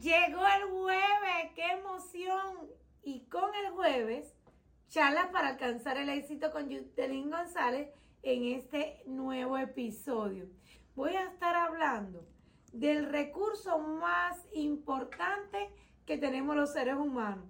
llegó el jueves, qué emoción. Y con el jueves, charla para alcanzar el éxito con Yutelín González en este nuevo episodio. Voy a estar hablando del recurso más importante que tenemos los seres humanos,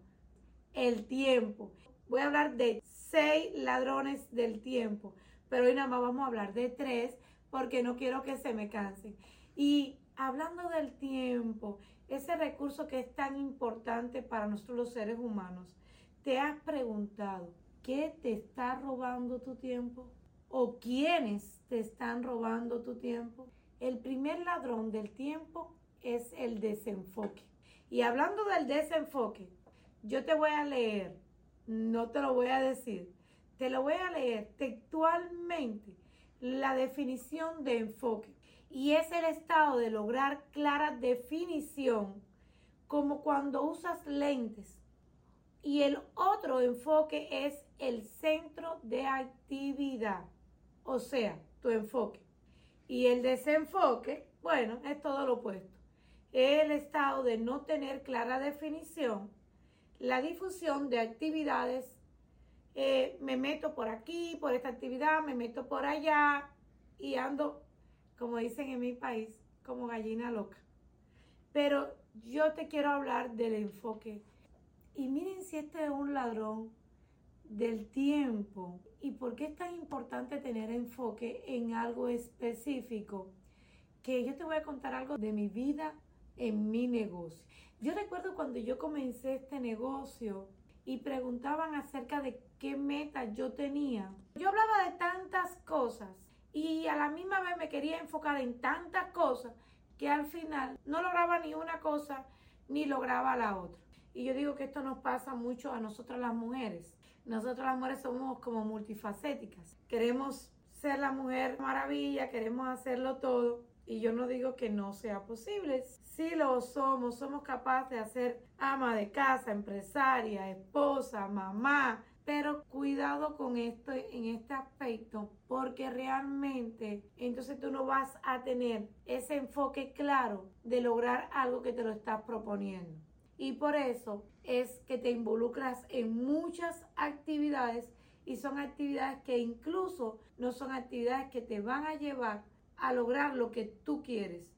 el tiempo. Voy a hablar de seis ladrones del tiempo, pero hoy nada más vamos a hablar de tres porque no quiero que se me cansen. Y hablando del tiempo, ese recurso que es tan importante para nosotros los seres humanos, ¿te has preguntado qué te está robando tu tiempo? ¿O quiénes te están robando tu tiempo? El primer ladrón del tiempo es el desenfoque. Y hablando del desenfoque, yo te voy a leer, no te lo voy a decir, te lo voy a leer textualmente la definición de enfoque. Y es el estado de lograr clara definición, como cuando usas lentes. Y el otro enfoque es el centro de actividad, o sea, tu enfoque. Y el desenfoque, bueno, es todo lo opuesto. Es el estado de no tener clara definición, la difusión de actividades eh, me meto por aquí, por esta actividad, me meto por allá y ando, como dicen en mi país, como gallina loca. Pero yo te quiero hablar del enfoque. Y miren si este es un ladrón del tiempo y por qué es tan importante tener enfoque en algo específico. Que yo te voy a contar algo de mi vida en mi negocio. Yo recuerdo cuando yo comencé este negocio, y preguntaban acerca de qué meta yo tenía. Yo hablaba de tantas cosas y a la misma vez me quería enfocar en tantas cosas que al final no lograba ni una cosa ni lograba la otra. Y yo digo que esto nos pasa mucho a nosotras las mujeres. Nosotras las mujeres somos como multifacéticas. Queremos ser la mujer maravilla, queremos hacerlo todo y yo no digo que no sea posible. Sí lo somos, somos capaces de hacer ama de casa, empresaria, esposa, mamá. Pero cuidado con esto en este aspecto, porque realmente entonces tú no vas a tener ese enfoque claro de lograr algo que te lo estás proponiendo. Y por eso es que te involucras en muchas actividades y son actividades que incluso no son actividades que te van a llevar a lograr lo que tú quieres.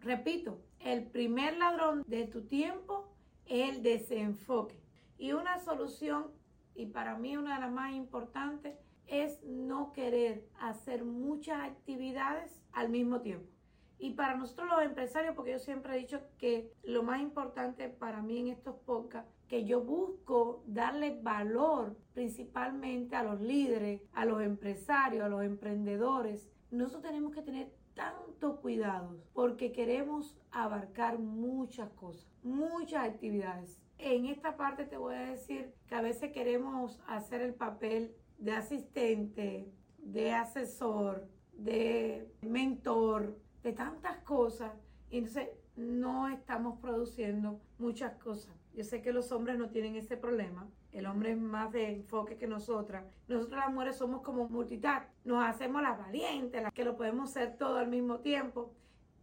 Repito, el primer ladrón de tu tiempo es el desenfoque. Y una solución, y para mí una de las más importantes, es no querer hacer muchas actividades al mismo tiempo. Y para nosotros los empresarios, porque yo siempre he dicho que lo más importante para mí en estos podcasts, que yo busco darle valor principalmente a los líderes, a los empresarios, a los emprendedores, nosotros tenemos que tener tanto cuidado porque queremos abarcar muchas cosas, muchas actividades. En esta parte te voy a decir que a veces queremos hacer el papel de asistente, de asesor, de mentor, de tantas cosas. Y entonces no estamos produciendo muchas cosas. Yo sé que los hombres no tienen ese problema. El hombre es más de enfoque que nosotras. Nosotras las mujeres somos como multitask. Nos hacemos las valientes, las que lo podemos hacer todo al mismo tiempo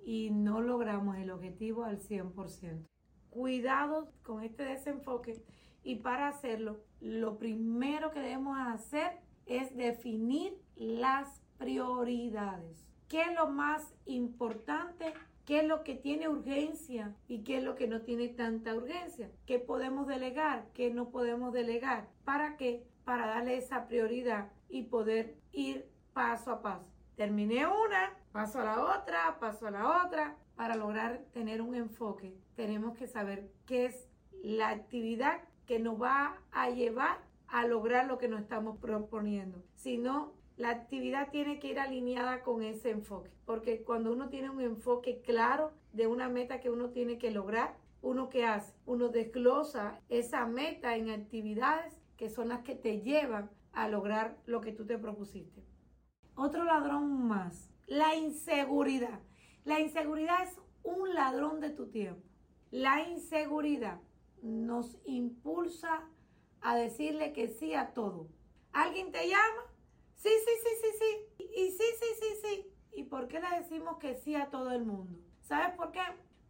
y no logramos el objetivo al 100%. Cuidado con este desenfoque y para hacerlo, lo primero que debemos hacer es definir las prioridades. ¿Qué es lo más importante qué es lo que tiene urgencia y qué es lo que no tiene tanta urgencia, qué podemos delegar, qué no podemos delegar, ¿para qué? Para darle esa prioridad y poder ir paso a paso. Terminé una, paso a la otra, paso a la otra. Para lograr tener un enfoque, tenemos que saber qué es la actividad que nos va a llevar a lograr lo que nos estamos proponiendo. Si no, la actividad tiene que ir alineada con ese enfoque, porque cuando uno tiene un enfoque claro de una meta que uno tiene que lograr, uno que hace, uno desglosa esa meta en actividades que son las que te llevan a lograr lo que tú te propusiste. Otro ladrón más, la inseguridad. La inseguridad es un ladrón de tu tiempo. La inseguridad nos impulsa a decirle que sí a todo. Alguien te llama, Sí, sí, sí, sí, sí. Y sí, sí, sí, sí. ¿Y por qué le decimos que sí a todo el mundo? ¿Sabes por qué?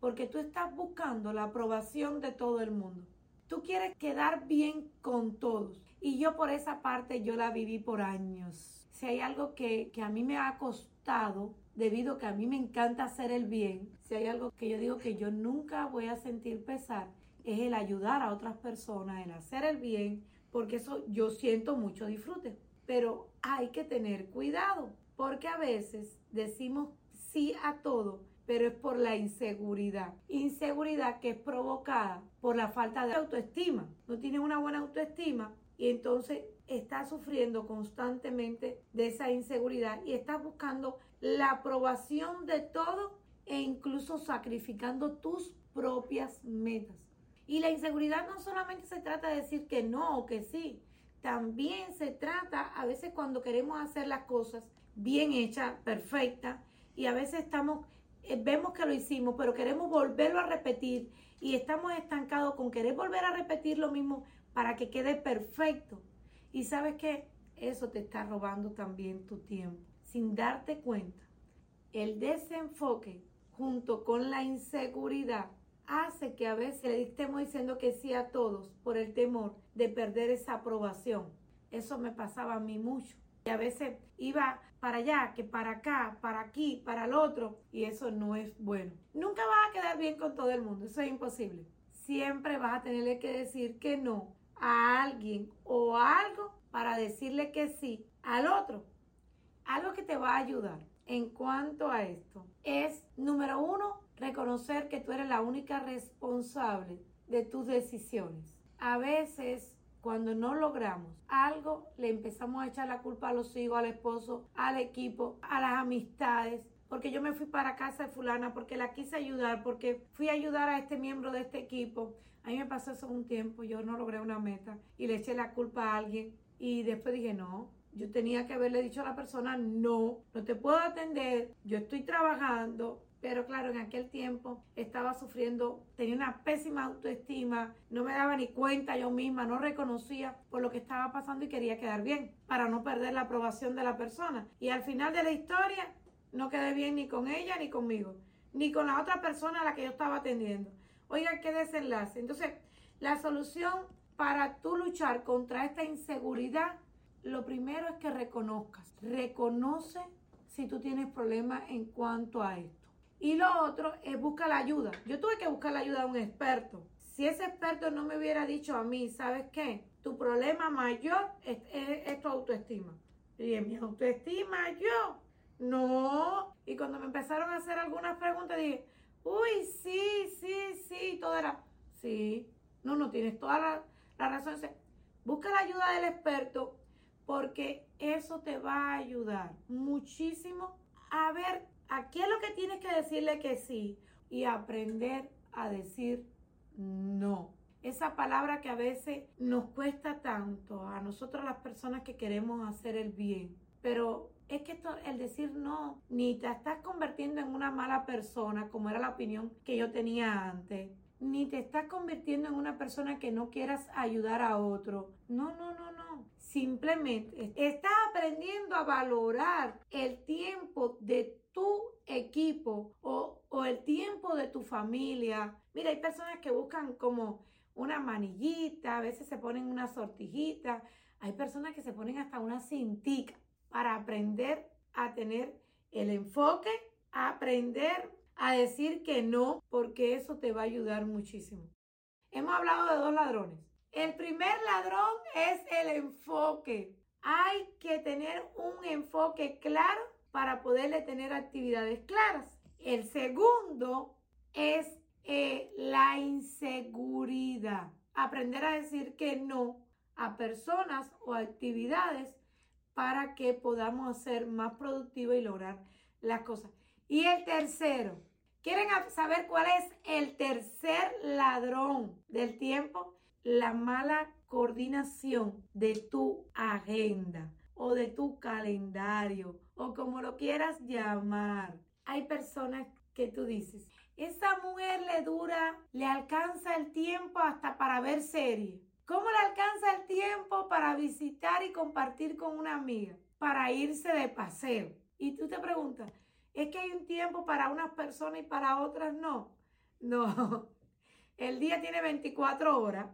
porque tú estás buscando la aprobación de todo el mundo. Tú quieres quedar bien con todos. Y yo por esa parte yo la viví por años. Si hay algo que, que a mí me ha costado, debido a que a mí me encanta hacer el bien, si hay algo que yo digo que yo nunca voy a sentir pesar, es el ayudar a otras personas, el hacer el bien, porque eso yo siento mucho disfrute. Pero hay que tener cuidado, porque a veces decimos sí a todo, pero es por la inseguridad. Inseguridad que es provocada por la falta de autoestima. No tienes una buena autoestima y entonces estás sufriendo constantemente de esa inseguridad y estás buscando la aprobación de todo e incluso sacrificando tus propias metas. Y la inseguridad no solamente se trata de decir que no o que sí, también se trata a veces cuando queremos hacer las cosas bien hechas, perfectas, y a veces estamos, eh, vemos que lo hicimos, pero queremos volverlo a repetir y estamos estancados con querer volver a repetir lo mismo para que quede perfecto. Y sabes que eso te está robando también tu tiempo, sin darte cuenta. El desenfoque junto con la inseguridad hace que a veces le estemos diciendo que sí a todos por el temor de perder esa aprobación. Eso me pasaba a mí mucho. Y a veces iba para allá, que para acá, para aquí, para el otro. Y eso no es bueno. Nunca vas a quedar bien con todo el mundo. Eso es imposible. Siempre vas a tenerle que decir que no a alguien o algo para decirle que sí al otro. Algo que te va a ayudar en cuanto a esto es, número uno, reconocer que tú eres la única responsable de tus decisiones. A veces cuando no logramos algo, le empezamos a echar la culpa a los hijos, al esposo, al equipo, a las amistades, porque yo me fui para casa de fulana, porque la quise ayudar, porque fui a ayudar a este miembro de este equipo. A mí me pasó eso un tiempo, yo no logré una meta y le eché la culpa a alguien y después dije, no, yo tenía que haberle dicho a la persona, no, no te puedo atender, yo estoy trabajando, pero claro, en aquel tiempo estaba sufriendo, tenía una pésima autoestima, no me daba ni cuenta yo misma, no reconocía por lo que estaba pasando y quería quedar bien para no perder la aprobación de la persona. Y al final de la historia no quedé bien ni con ella ni conmigo, ni con la otra persona a la que yo estaba atendiendo. Oigan, qué desenlace. Entonces, la solución para tú luchar contra esta inseguridad, lo primero es que reconozcas. Reconoce si tú tienes problemas en cuanto a esto. Y lo otro es buscar la ayuda. Yo tuve que buscar la ayuda de un experto. Si ese experto no me hubiera dicho a mí, ¿sabes qué? Tu problema mayor es, tu autoestima. Y mi autoestima, yo, no. Y cuando me empezaron a hacer algunas preguntas, dije, uy, sí, sí, sí, todo era, sí, no, no tienes toda la, la razón. Busca la ayuda del experto porque eso te va a ayudar muchísimo a ver Aquí es lo que tienes que decirle que sí y aprender a decir no. Esa palabra que a veces nos cuesta tanto a nosotros las personas que queremos hacer el bien. Pero es que esto, el decir no, ni te estás convirtiendo en una mala persona, como era la opinión que yo tenía antes, ni te estás convirtiendo en una persona que no quieras ayudar a otro. No, no, no, no. Simplemente estás aprendiendo a valorar el tiempo de tu equipo o, el tiempo de tu familia. Mira, hay personas que buscan como una manillita, a veces se ponen una sortijita, hay personas que se ponen hasta una cintica para aprender a tener el enfoque, aprender a decir que no, porque eso te va a ayudar muchísimo. Hemos hablado de dos ladrones. El primer ladrón es el enfoque. Hay que tener un enfoque claro para poderle tener actividades claras. El segundo es eh, la inseguridad. Aprender a decir que no a personas o actividades para que podamos ser más productivos y lograr las cosas. Y el tercero, ¿quieren saber cuál es el tercer ladrón del tiempo? La mala coordinación de tu agenda o de tu calendario o como lo quieras llamar. Hay personas que tú dices, esa mujer le dura, le alcanza el tiempo hasta para ver serie. ¿Cómo le alcanza el tiempo para visitar y compartir con una amiga? Para irse de paseo. Y tú te preguntas, ¿es que hay un tiempo para unas personas y para otras no? No, el día tiene 24 horas,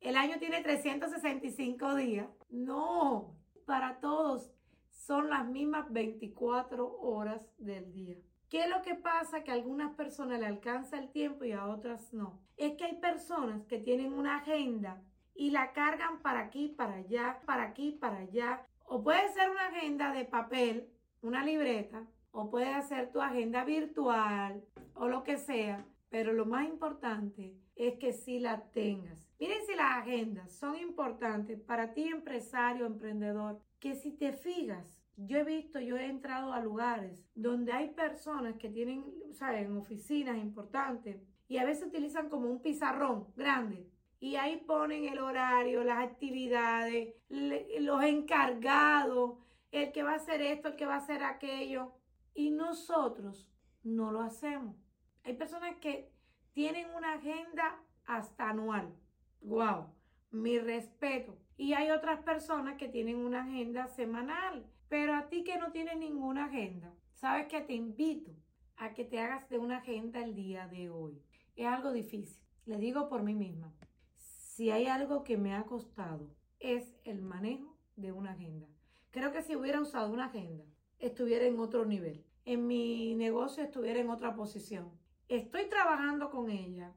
el año tiene 365 días. No, para todos son las mismas 24 horas del día. ¿Qué es lo que pasa? Que a algunas personas le alcanza el tiempo y a otras no. Es que hay personas que tienen una agenda y la cargan para aquí, para allá, para aquí, para allá. O puede ser una agenda de papel, una libreta, o puede ser tu agenda virtual o lo que sea. Pero lo más importante es que sí la tengas. Miren si las agendas son importantes para ti, empresario, emprendedor, que si te fijas yo he visto, yo he entrado a lugares donde hay personas que tienen. En oficinas importantes y a veces utilizan como un pizarrón grande y ahí ponen el horario, las actividades, los encargados, el que va a hacer esto, el que va a hacer aquello. Y nosotros no lo hacemos. Hay personas que tienen una agenda hasta anual. ¡Wow! Mi respeto. Y hay otras personas que tienen una agenda semanal pero a ti que no tienes ninguna agenda, sabes que te invito a que te hagas de una agenda el día de hoy. Es algo difícil, le digo por mí misma. Si hay algo que me ha costado es el manejo de una agenda. Creo que si hubiera usado una agenda, estuviera en otro nivel. En mi negocio estuviera en otra posición. Estoy trabajando con ella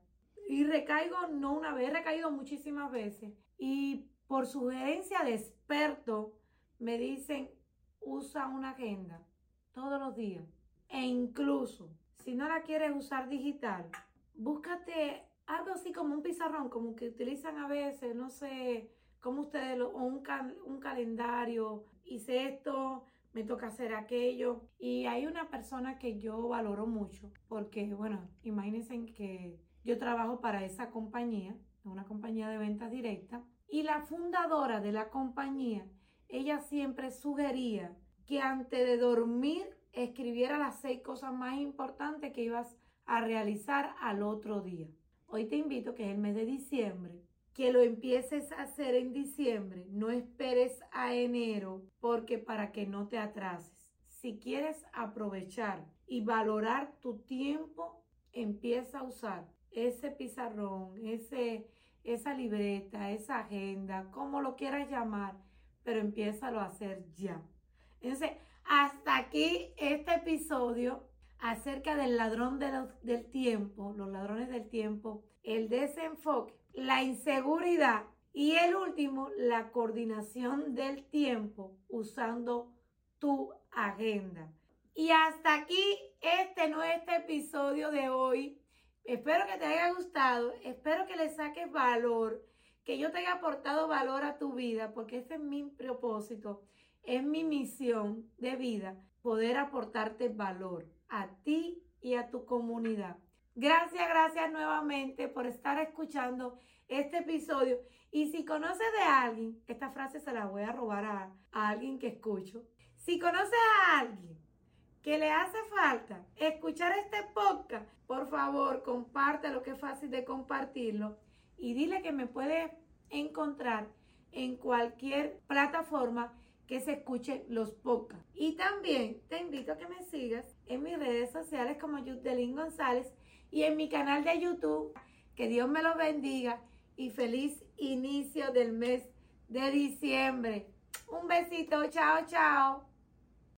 y recaigo no una vez, he recaído muchísimas veces. Y por sugerencia de expertos me dicen, usa una agenda todos los días. E incluso, si no la quieres usar digital, búscate algo así como un pizarrón, como que utilizan a veces, no sé, como ustedes, o un, un calendario, hice esto, me toca hacer aquello. Y hay una persona que yo valoro mucho, porque, bueno, imagínense que yo trabajo para esa compañía, una compañía de ventas directas, y la fundadora de la compañía ella siempre sugería que antes de dormir escribiera las seis cosas más importantes que ibas a realizar al otro día. Hoy te invito, que es el mes de diciembre, que lo empieces a hacer en diciembre. No esperes a enero porque para que no te atrases. Si quieres aprovechar y valorar tu tiempo, empieza a usar ese pizarrón, ese, esa libreta, esa agenda, como lo quieras llamar pero empieza a hacer ya. Entonces, hasta aquí este episodio acerca del ladrón del tiempo, los ladrones del tiempo, el desenfoque, la inseguridad y el último, la coordinación del tiempo usando tu agenda. Y hasta aquí este nuestro episodio de hoy. Espero que te haya gustado, espero que le saques valor que yo te haya aportado valor a tu vida, porque ese es mi propósito, es mi misión de vida, poder aportarte valor a ti y a tu comunidad. Gracias, gracias nuevamente por estar escuchando este episodio. Y si conoces de alguien, esta frase se la voy a robar a, alguien que escucho. Si conoces a alguien que le hace falta escuchar este podcast, por favor, comparte lo que es fácil de compartirlo y dile que me puede encontrar en cualquier plataforma que se escuche los podcasts. Y también te invito a que me sigas en mis redes sociales como Yudelín González y en mi canal de YouTube. Que Dios me los bendiga y feliz inicio del mes de diciembre. Un besito, chao, chao.